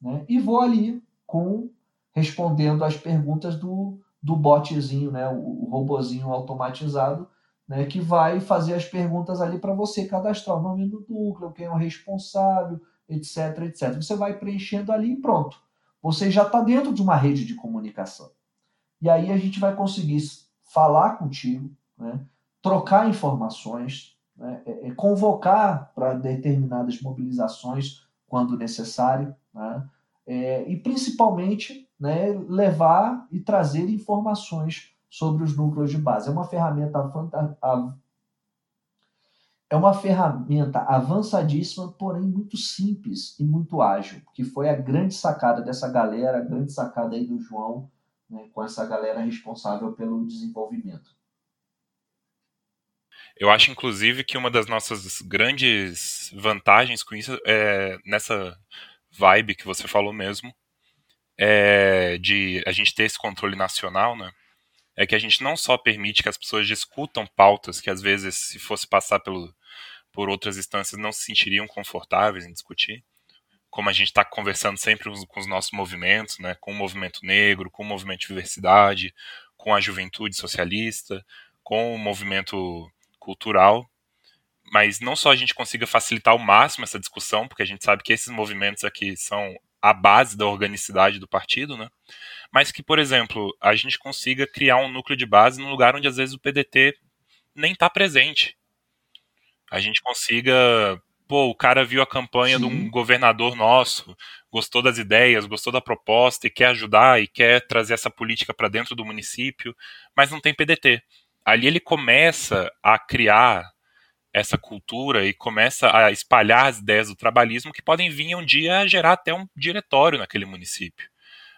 né, e vou ali com respondendo as perguntas do, do botzinho, né, o, o robozinho automatizado, né, que vai fazer as perguntas ali para você cadastrar o nome do núcleo, quem é o responsável, etc, etc. Você vai preenchendo ali e pronto. Você já está dentro de uma rede de comunicação. E aí a gente vai conseguir falar contigo, né, trocar informações, né, é, é convocar para determinadas mobilizações quando necessário, né, é, e principalmente né, levar e trazer informações sobre os núcleos de base. É uma ferramenta é uma ferramenta avançadíssima, porém muito simples e muito ágil, que foi a grande sacada dessa galera, a grande sacada aí do João, né, com essa galera responsável pelo desenvolvimento. Eu acho, inclusive, que uma das nossas grandes vantagens com isso é nessa vibe que você falou mesmo, é de a gente ter esse controle nacional, né? É que a gente não só permite que as pessoas discutam pautas que às vezes, se fosse passar pelo, por outras instâncias, não se sentiriam confortáveis em discutir, como a gente está conversando sempre com os nossos movimentos, né? Com o movimento negro, com o movimento de diversidade, com a juventude socialista, com o movimento cultural, mas não só a gente consiga facilitar ao máximo essa discussão, porque a gente sabe que esses movimentos aqui são a base da organicidade do partido, né? Mas que, por exemplo, a gente consiga criar um núcleo de base num lugar onde às vezes o PDT nem está presente. A gente consiga, pô, o cara viu a campanha Sim. de um governador nosso, gostou das ideias, gostou da proposta e quer ajudar e quer trazer essa política para dentro do município, mas não tem PDT ali ele começa a criar essa cultura e começa a espalhar as ideias do trabalhismo que podem vir um dia gerar até um diretório naquele município.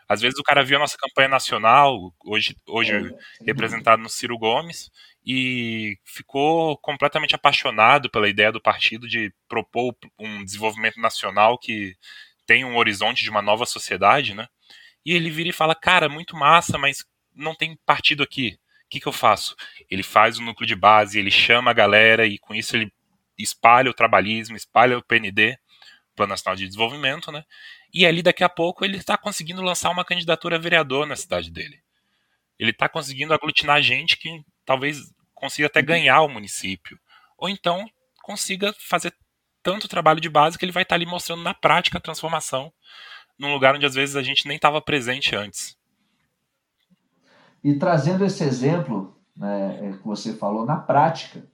Às vezes o cara viu a nossa campanha nacional, hoje, hoje é. representado no Ciro Gomes, e ficou completamente apaixonado pela ideia do partido de propor um desenvolvimento nacional que tem um horizonte de uma nova sociedade, né? E ele vira e fala, cara, muito massa, mas não tem partido aqui que, que eu faço? Ele faz o núcleo de base, ele chama a galera e com isso ele espalha o trabalhismo, espalha o PND, Plano Nacional de Desenvolvimento, né? E ali daqui a pouco ele está conseguindo lançar uma candidatura a vereador na cidade dele. Ele está conseguindo aglutinar gente que talvez consiga até ganhar o município. Ou então consiga fazer tanto trabalho de base que ele vai estar tá ali mostrando na prática a transformação num lugar onde às vezes a gente nem estava presente antes. E trazendo esse exemplo né, é, que você falou na prática,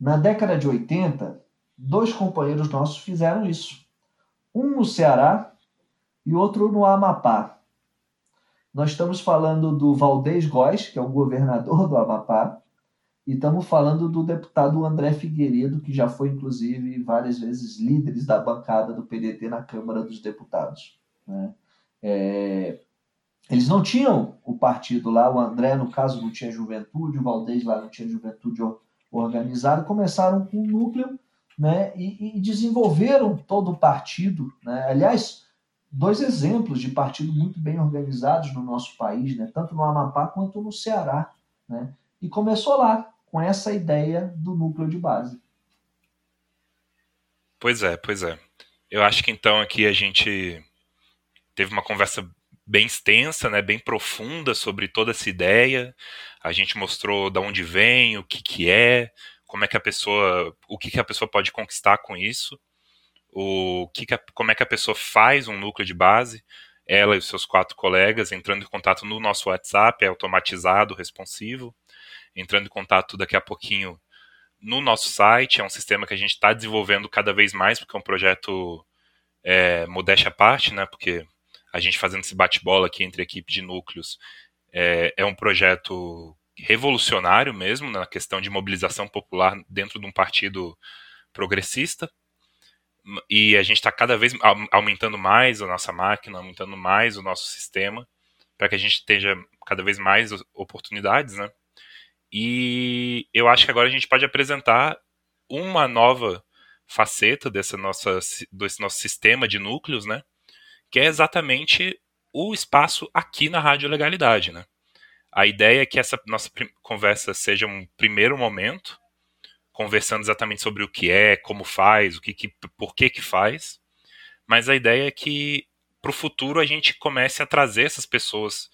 na década de 80, dois companheiros nossos fizeram isso. Um no Ceará e outro no Amapá. Nós estamos falando do Valdez Góes, que é o governador do Amapá, e estamos falando do deputado André Figueiredo, que já foi, inclusive, várias vezes líderes da bancada do PDT na Câmara dos Deputados. Né? É, eles não tinham o partido lá, o André, no caso, não tinha juventude, o Valdez lá não tinha juventude organizada, começaram com um núcleo né, e, e desenvolveram todo o partido. Né? Aliás, dois exemplos de partido muito bem organizados no nosso país, né? tanto no Amapá quanto no Ceará. Né? E começou lá, com essa ideia do núcleo de base. Pois é, pois é. Eu acho que então aqui a gente teve uma conversa bem extensa, né, bem profunda sobre toda essa ideia. A gente mostrou de onde vem, o que, que é, como é que a pessoa, o que, que a pessoa pode conquistar com isso, o que, que a, como é que a pessoa faz um núcleo de base. Ela e os seus quatro colegas entrando em contato no nosso WhatsApp, é automatizado, responsivo, entrando em contato daqui a pouquinho no nosso site. É um sistema que a gente está desenvolvendo cada vez mais, porque é um projeto é, modéstia à parte, né? Porque a gente fazendo esse bate-bola aqui entre equipe de núcleos, é, é um projeto revolucionário mesmo na questão de mobilização popular dentro de um partido progressista. E a gente está cada vez aumentando mais a nossa máquina, aumentando mais o nosso sistema, para que a gente tenha cada vez mais oportunidades, né? E eu acho que agora a gente pode apresentar uma nova faceta dessa nossa, desse nosso sistema de núcleos, né? Que é exatamente o espaço aqui na Rádio Legalidade, né? A ideia é que essa nossa conversa seja um primeiro momento, conversando exatamente sobre o que é, como faz, o que, que por que que faz, mas a ideia é que para o futuro a gente comece a trazer essas pessoas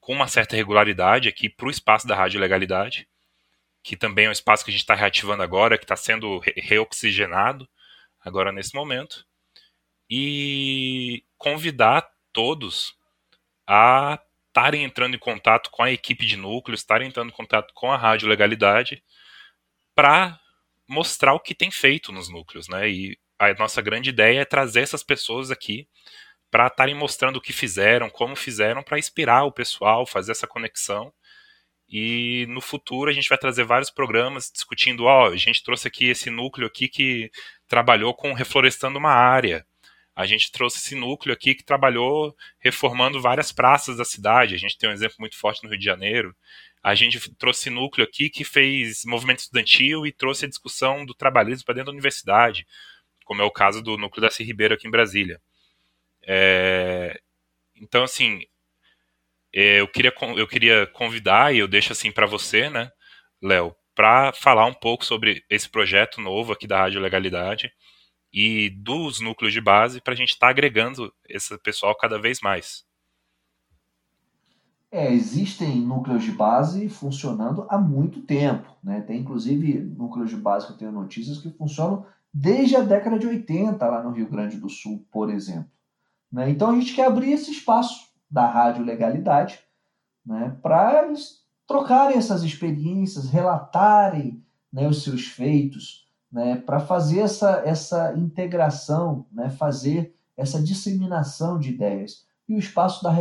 com uma certa regularidade aqui para o espaço da Rádio Legalidade, que também é um espaço que a gente está reativando agora, que está sendo reoxigenado agora nesse momento, e convidar todos a estarem entrando em contato com a equipe de núcleo, estarem entrando em contato com a Rádio Legalidade para mostrar o que tem feito nos núcleos, né? E a nossa grande ideia é trazer essas pessoas aqui para estarem mostrando o que fizeram, como fizeram, para inspirar o pessoal, fazer essa conexão. E no futuro a gente vai trazer vários programas discutindo, ó, a gente trouxe aqui esse núcleo aqui que trabalhou com reflorestando uma área a gente trouxe esse núcleo aqui que trabalhou reformando várias praças da cidade. A gente tem um exemplo muito forte no Rio de Janeiro. a gente trouxe núcleo aqui que fez movimento estudantil e trouxe a discussão do trabalhismo para dentro da universidade, como é o caso do núcleo da C. Ribeiro aqui em Brasília. É, então, assim, é, eu queria, eu queria convidar, e eu deixo assim para você, né, Léo, para falar um pouco sobre esse projeto novo aqui da Rádio Legalidade e dos núcleos de base para a gente estar tá agregando esse pessoal cada vez mais. É, existem núcleos de base funcionando há muito tempo. Né? Tem inclusive núcleos de base que eu tenho notícias que funcionam desde a década de 80 lá no Rio Grande do Sul, por exemplo. Né? Então a gente quer abrir esse espaço da rádio legalidade né, para trocarem essas experiências, relatarem né, os seus feitos, né, para fazer essa, essa integração, né, fazer essa disseminação de ideias. E o espaço da,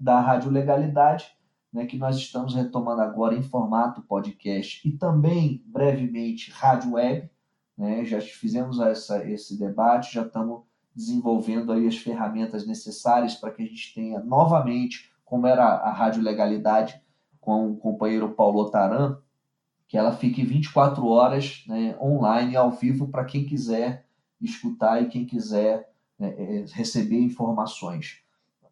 da rádio legalidade, né, que nós estamos retomando agora em formato podcast e também brevemente rádio web, né, já fizemos essa, esse debate, já estamos desenvolvendo aí as ferramentas necessárias para que a gente tenha novamente, como era a Rádio Legalidade com o companheiro Paulo Taran, que ela fique 24 horas né, online, ao vivo, para quem quiser escutar e quem quiser né, é, receber informações.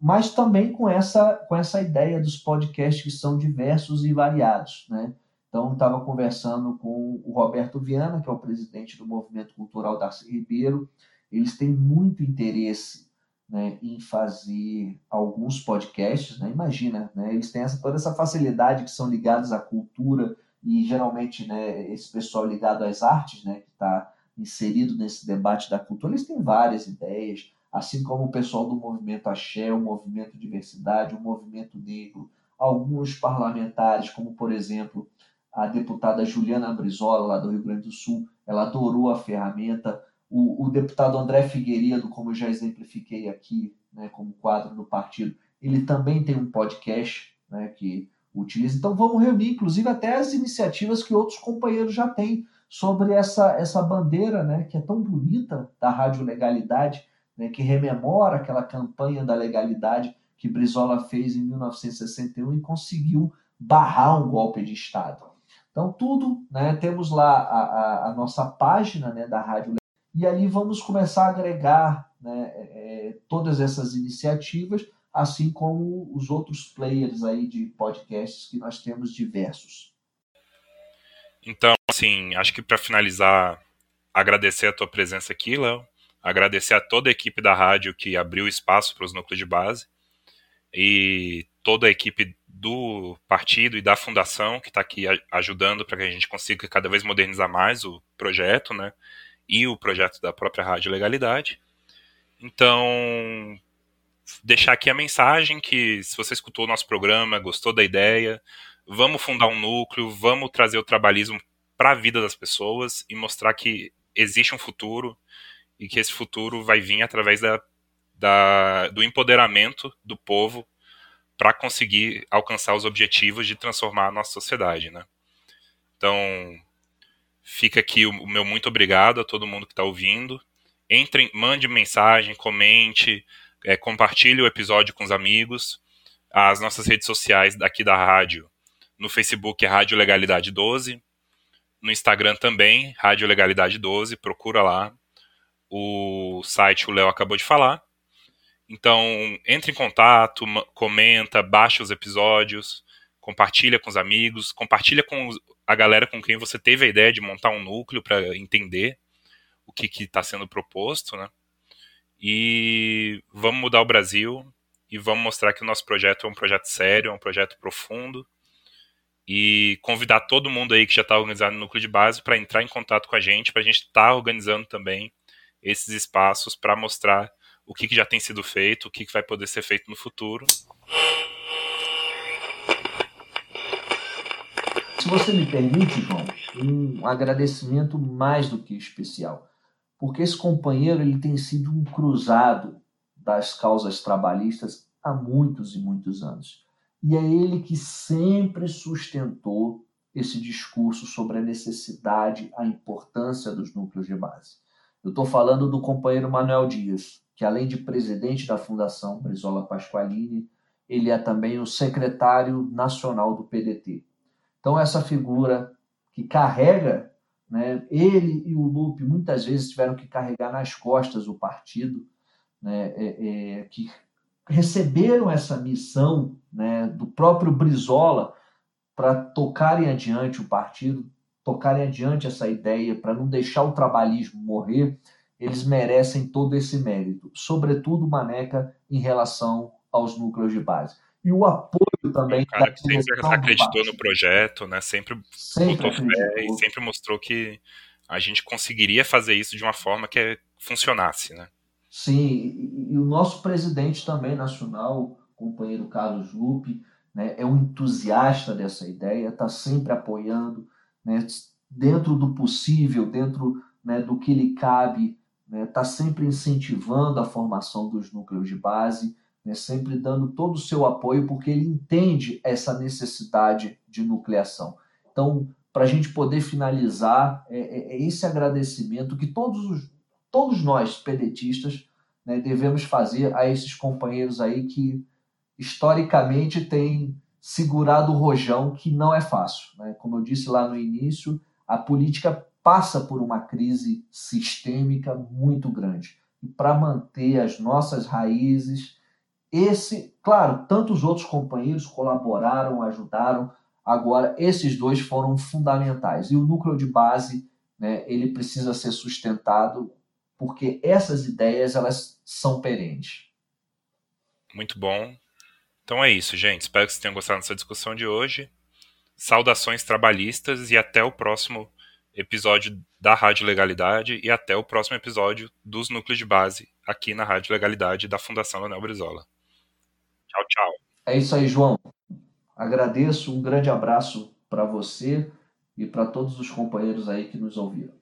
Mas também com essa, com essa ideia dos podcasts que são diversos e variados. Né? Então, estava conversando com o Roberto Viana, que é o presidente do Movimento Cultural Darcy Ribeiro, eles têm muito interesse né, em fazer alguns podcasts, né? imagina, né, eles têm essa, toda essa facilidade que são ligados à cultura e geralmente né, esse pessoal ligado às artes, né, que está inserido nesse debate da cultura, eles têm várias ideias, assim como o pessoal do movimento Axé, o movimento Diversidade, o movimento Negro, alguns parlamentares, como por exemplo a deputada Juliana Brizola, lá do Rio Grande do Sul, ela adorou a ferramenta, o, o, deputado André Figueiredo, como eu já exemplifiquei aqui, né, como quadro do partido, ele também tem um podcast né, que utiliza. Então vamos reunir, inclusive, até as iniciativas que outros companheiros já têm sobre essa, essa bandeira né, que é tão bonita da rádio legalidade, né, que rememora aquela campanha da legalidade que Brizola fez em 1961 e conseguiu barrar um golpe de Estado. Então, tudo, né, temos lá a, a, a nossa página né, da Rádio e ali vamos começar a agregar né, é, é, todas essas iniciativas, assim como os outros players aí de podcasts que nós temos diversos. Então, assim, acho que para finalizar, agradecer a tua presença aqui, Léo, agradecer a toda a equipe da rádio que abriu espaço para os núcleos de base e toda a equipe do partido e da fundação que está aqui ajudando para que a gente consiga cada vez modernizar mais o projeto, né? e o projeto da própria Rádio Legalidade. Então, deixar aqui a mensagem que se você escutou o nosso programa, gostou da ideia, vamos fundar um núcleo, vamos trazer o trabalhismo para a vida das pessoas e mostrar que existe um futuro e que esse futuro vai vir através da, da do empoderamento do povo para conseguir alcançar os objetivos de transformar a nossa sociedade, né? Então, Fica aqui o meu muito obrigado a todo mundo que está ouvindo. Entre, mande mensagem, comente, é, compartilhe o episódio com os amigos. As nossas redes sociais daqui da rádio. No Facebook é Rádio Legalidade 12. No Instagram também, Rádio Legalidade 12. Procura lá. O site o Léo acabou de falar. Então, entre em contato, comenta, baixa os episódios, compartilha com os amigos, compartilha com a galera com quem você teve a ideia de montar um núcleo para entender o que está sendo proposto, né? E vamos mudar o Brasil e vamos mostrar que o nosso projeto é um projeto sério, é um projeto profundo e convidar todo mundo aí que já está organizado no núcleo de base para entrar em contato com a gente, para a gente estar tá organizando também esses espaços para mostrar o que, que, já tem sido feito, o que, que vai poder ser feito no futuro. Se você me permite, João, um agradecimento mais do que especial, porque esse companheiro ele tem sido um cruzado das causas trabalhistas há muitos e muitos anos. E é ele que sempre sustentou esse discurso sobre a necessidade, a importância dos núcleos de base. Eu estou falando do companheiro Manuel Dias, que além de presidente da Fundação Brizola Pasqualini, ele é também o secretário nacional do PDT. Então, essa figura que carrega, né, ele e o Lupe muitas vezes tiveram que carregar nas costas o partido, né, é, é, que receberam essa missão né, do próprio Brizola para tocarem adiante o partido, tocarem adiante essa ideia, para não deixar o trabalhismo morrer, eles merecem todo esse mérito, sobretudo Maneca em relação aos núcleos de base. E o apoio também. Um cara que sempre acreditou no projeto, né? Sempre, sempre botou fé e sempre mostrou que a gente conseguiria fazer isso de uma forma que funcionasse, né? Sim, e o nosso presidente também nacional, companheiro Carlos Lupe, né, é um entusiasta dessa ideia, está sempre apoiando, né, dentro do possível, dentro né, do que lhe cabe, está né, sempre incentivando a formação dos núcleos de base, né, sempre dando todo o seu apoio, porque ele entende essa necessidade de nucleação. Então, para a gente poder finalizar, é, é, é, esse agradecimento que todos, os, todos nós, pedetistas, né, devemos fazer a esses companheiros aí que historicamente têm segurado o rojão, que não é fácil. Né? Como eu disse lá no início, a política passa por uma crise sistêmica muito grande. E para manter as nossas raízes, esse, claro, tantos outros companheiros colaboraram, ajudaram, agora esses dois foram fundamentais. E o núcleo de base, né, ele precisa ser sustentado porque essas ideias elas são perenes. Muito bom. Então é isso, gente. Espero que vocês tenham gostado dessa discussão de hoje. Saudações trabalhistas e até o próximo episódio da Rádio Legalidade e até o próximo episódio dos Núcleos de Base aqui na Rádio Legalidade da Fundação Leonel Brizola. Tchau, tchau. É isso aí, João. Agradeço, um grande abraço para você e para todos os companheiros aí que nos ouviram.